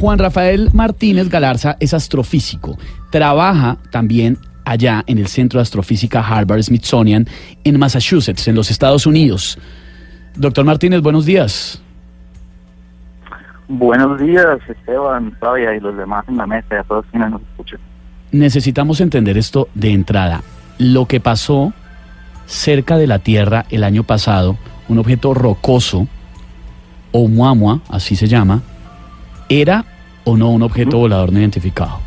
Juan Rafael Martínez Galarza es astrofísico. Trabaja también allá en el Centro de Astrofísica Harvard Smithsonian en Massachusetts, en los Estados Unidos. Doctor Martínez, buenos días. Buenos días, Esteban, Flavia y los demás en la mesa y a todos quienes nos escuchan. Necesitamos entender esto de entrada. Lo que pasó cerca de la Tierra el año pasado, un objeto rocoso, o muamua, así se llama, ¿era o no un objeto volador no identificado?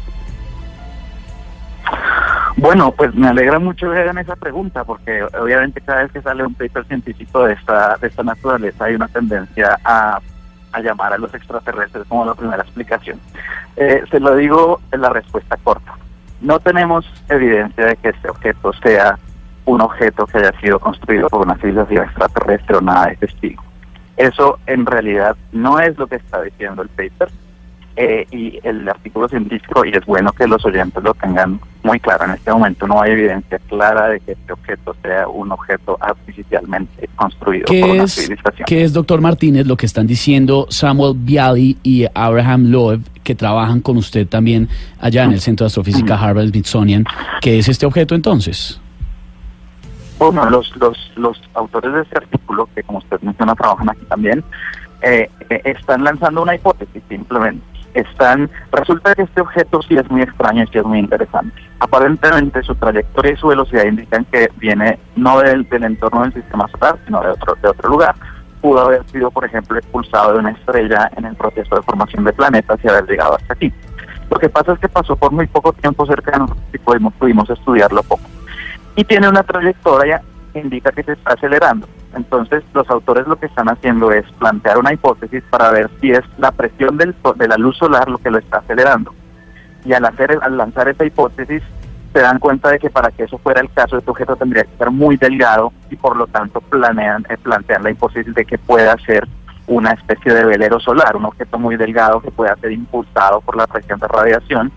Bueno, pues me alegra mucho que hagan esa pregunta, porque obviamente cada vez que sale un paper científico de esta, de esta naturaleza hay una tendencia a, a llamar a los extraterrestres como la primera explicación. Eh, se lo digo en la respuesta corta. No tenemos evidencia de que este objeto sea un objeto que haya sido construido por una civilización extraterrestre o nada de testigo. Eso en realidad no es lo que está diciendo el paper eh, y el artículo científico, y es bueno que los oyentes lo tengan muy claro. En este momento no hay evidencia clara de que este objeto sea un objeto artificialmente construido por una es, civilización. ¿Qué es, doctor Martínez, lo que están diciendo Samuel Bialy y Abraham Loeb, que trabajan con usted también allá en el Centro de Astrofísica Harvard Smithsonian? ¿Qué es este objeto entonces? Bueno, los, los, los autores de este artículo, que como usted menciona trabajan aquí también, eh, eh, están lanzando una hipótesis simplemente. Están, resulta que este objeto sí es muy extraño y sí es muy interesante. Aparentemente su trayectoria y su velocidad indican que viene no del, del entorno del sistema solar, sino de otro, de otro lugar. Pudo haber sido, por ejemplo, expulsado de una estrella en el proceso de formación de planetas y haber llegado hasta aquí. Lo que pasa es que pasó por muy poco tiempo cerca de nosotros y pudimos, pudimos estudiarlo poco y tiene una trayectoria que indica que se está acelerando. Entonces, los autores lo que están haciendo es plantear una hipótesis para ver si es la presión del, de la luz solar lo que lo está acelerando. Y al, hacer, al lanzar esa hipótesis, se dan cuenta de que para que eso fuera el caso, este objeto tendría que ser muy delgado y por lo tanto planean eh, plantear la hipótesis de que pueda ser una especie de velero solar, un objeto muy delgado que pueda ser impulsado por la presión de radiación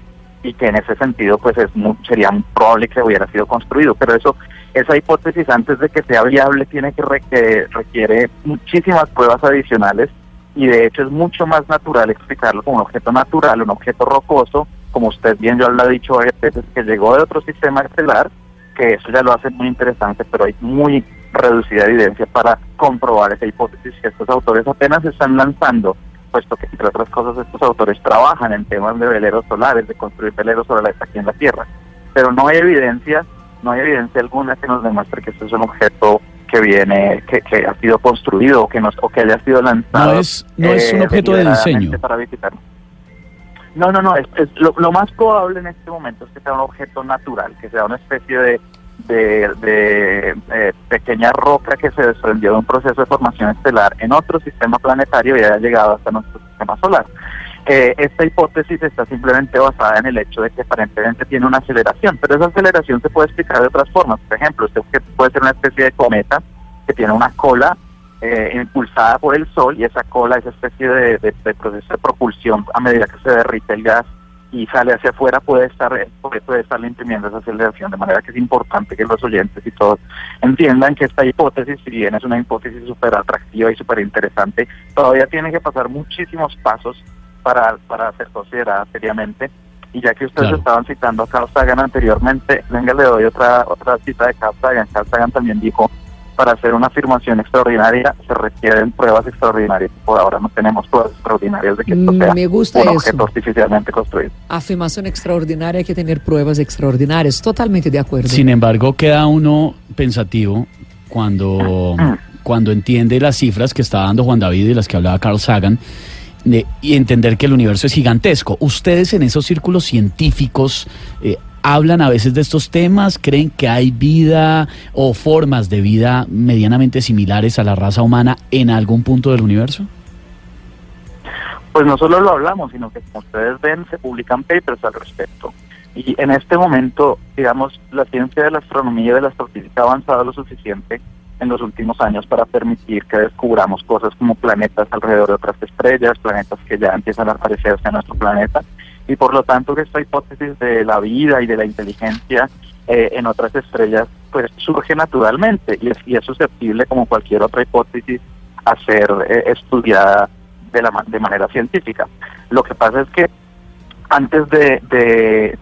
y que en ese sentido pues es muy, sería probable que hubiera sido construido, pero eso esa hipótesis antes de que sea viable tiene que, re, que requiere muchísimas pruebas adicionales y de hecho es mucho más natural explicarlo como un objeto natural, un objeto rocoso, como usted bien yo lo ha dicho veces que llegó de otro sistema estelar, que eso ya lo hace muy interesante, pero hay muy reducida evidencia para comprobar esa hipótesis que estos autores apenas están lanzando puesto que entre otras cosas estos autores trabajan en temas de veleros solares, de construir veleros solares aquí en la Tierra, pero no hay evidencia, no hay evidencia alguna que nos demuestre que esto es un objeto que viene, que, que ha sido construido o que nos, o que haya sido lanzado. No es, no es un eh, objeto de diseño. Para visitarlo. No, no, no, es, es lo, lo, más probable en este momento es que sea un objeto natural, que sea una especie de, de, de eh, pequeña roca que se desprendió de un proceso de formación estelar en otro sistema planetario y haya llegado hasta nuestro sistema solar. Eh, esta hipótesis está simplemente basada en el hecho de que aparentemente tiene una aceleración, pero esa aceleración se puede explicar de otras formas. Por ejemplo, este puede ser una especie de cometa que tiene una cola eh, impulsada por el Sol y esa cola, esa especie de, de, de proceso de propulsión a medida que se derrite el gas y sale hacia afuera puede estar puede estar imprimiendo esa aceleración de manera que es importante que los oyentes y todos entiendan que esta hipótesis si bien es una hipótesis súper atractiva y súper interesante todavía tiene que pasar muchísimos pasos para, para ser considerada seriamente y ya que ustedes Claro. estaban citando a Carl Sagan anteriormente venga le doy otra otra cita de Carl Sagan Carl Sagan también dijo para hacer una afirmación extraordinaria se requieren pruebas extraordinarias. Por ahora no tenemos pruebas extraordinarias de que esto sea Me gusta un eso. objeto artificialmente construido. Afirmación extraordinaria, hay que tener pruebas extraordinarias. Totalmente de acuerdo. Sin embargo, queda uno pensativo cuando, cuando entiende las cifras que está dando Juan David y las que hablaba Carl Sagan de- y entender que el universo es gigantesco. ¿Ustedes en esos círculos científicos eh, hablan a veces de estos temas? ¿Creen que hay vida o formas de vida medianamente similares a la raza humana en algún punto del universo? Pues no solo lo hablamos, sino que como ustedes ven, se publican papers al respecto. Y en este momento, digamos, la ciencia de la astronomía y de la astrofísica ha avanzado lo suficiente en los últimos años para permitir que descubramos cosas como planetas alrededor de otras estrellas, planetas que ya empiezan a aparecerse en nuestro planeta, y por lo tanto que esta hipótesis de la vida y de la inteligencia eh, en otras estrellas pues surge naturalmente y es, y es susceptible como cualquier otra hipótesis a ser eh, estudiada de, la, de manera científica. Lo que pasa es que antes de,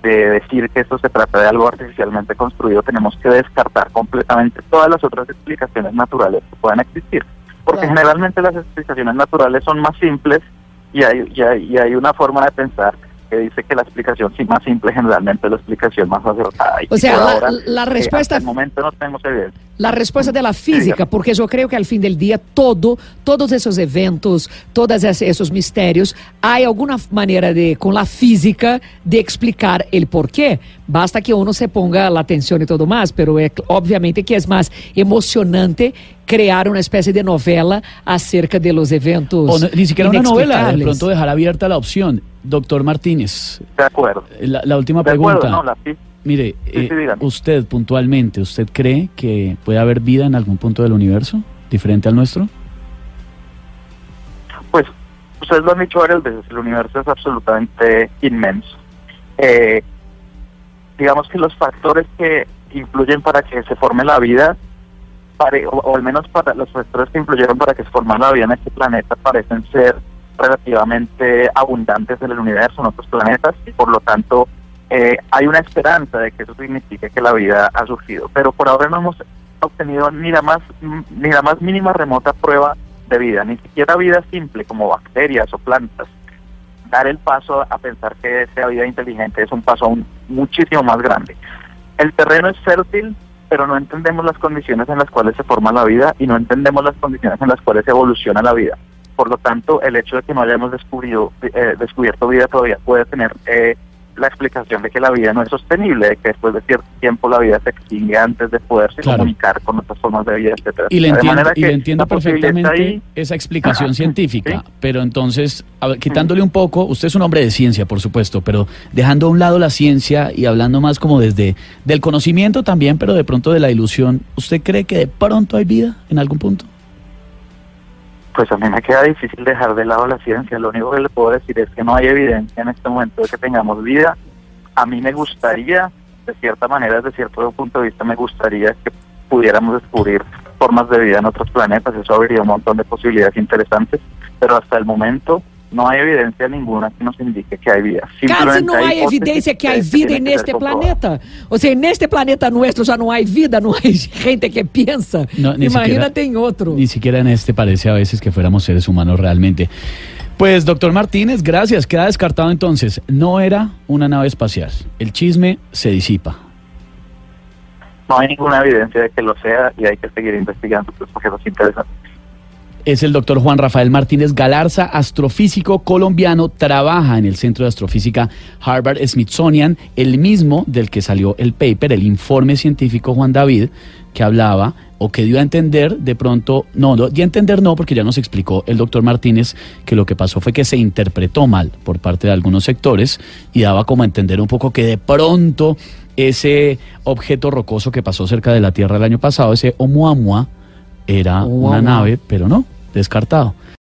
de, decir que esto se trata de algo artificialmente construido, tenemos que descartar completamente todas las otras explicaciones naturales que puedan existir. Porque generalmente las explicaciones naturales son más simples y hay, y hay, y hay una forma de pensar dice que la explicación sí más simple generalmente es la explicación más acertada. o sea, la, eh, respuesta... hasta el momento no tenemos evidencia. La respuesta de la física, porque yo creo que al fin del día todo, todos esos eventos, todos esos misterios, hay alguna manera de, con la física, de explicar el por qué. Basta que uno se ponga la atención y todo más, pero é, obviamente que es más emocionante crear una especie de novela acerca de los eventos. O ni siquiera una novela, de pronto dejar abierta la opción. Doctor Martínez. De acuerdo. La, última pregunta. Mire, eh, usted puntualmente, ¿usted cree que puede haber vida en algún punto del universo diferente al nuestro? Pues ustedes lo han dicho varias veces, el universo es absolutamente inmenso. Eh, digamos que los factores que influyen para que se forme la vida o, al menos para los factores que influyeron para que se formara la vida en este planeta parecen ser relativamente abundantes en el universo, en otros planetas, y por lo tanto eh, hay una esperanza de que eso signifique que la vida ha surgido. Pero por ahora no hemos obtenido ni la más, ni la más mínima remota prueba de vida, ni siquiera vida simple como bacterias o plantas. Dar el paso a pensar que sea vida inteligente es un paso aún muchísimo más grande. El terreno es fértil, pero no entendemos las condiciones en las cuales se forma la vida y no entendemos las condiciones en las cuales evoluciona la vida. Por lo tanto, el hecho de que no hayamos descubierto, eh, descubierto vida todavía puede tener eh, la explicación de que la vida no es sostenible, de que después de cierto tiempo la vida se extingue antes de poderse comunicar con otras formas de vida, etcétera. Y le entiendo, y entiendo perfectamente esa explicación científica, pero entonces, quitándole un poco, usted es un hombre de ciencia, por supuesto, pero dejando a un lado la ciencia y hablando más como desde del conocimiento también, pero de pronto de la ilusión, ¿usted cree que de pronto hay vida en algún punto? Pues a mí me queda difícil dejar de lado la ciencia. Lo único que le puedo decir es que no hay evidencia en este momento de que tengamos vida. A mí me gustaría, de cierta manera, desde cierto punto de vista, me gustaría que pudiéramos descubrir formas de vida en otros planetas. Eso abriría un montón de posibilidades interesantes. Pero hasta el momento no hay evidencia ninguna que nos indique que hay vida. Casi no hay, evidencia que hay vida en este planeta. O sea, en este planeta nuestro ya no hay vida, no hay gente que piensa. Imagínate en otro. Ni siquiera en este parece a veces que fuéramos seres humanos realmente. Pues, doctor Martínez, gracias. Queda descartado entonces. No era una nave espacial. El chisme se disipa. No hay ninguna evidencia de que lo sea y hay que seguir investigando pues, porque es interesante es el doctor Juan Rafael Martínez Galarza, astrofísico colombiano, trabaja en el Centro de Astrofísica Harvard Smithsonian, el mismo del que salió el paper, el informe científico Juan David, que hablaba o que dio a entender de pronto, no, dio a entender no, porque ya nos explicó el doctor Martínez que lo que pasó fue que se interpretó mal por parte de algunos sectores y daba como a entender un poco que de pronto ese objeto rocoso que pasó cerca de la Tierra el año pasado, ese Oumuamua, era una nave, pero no, descartado.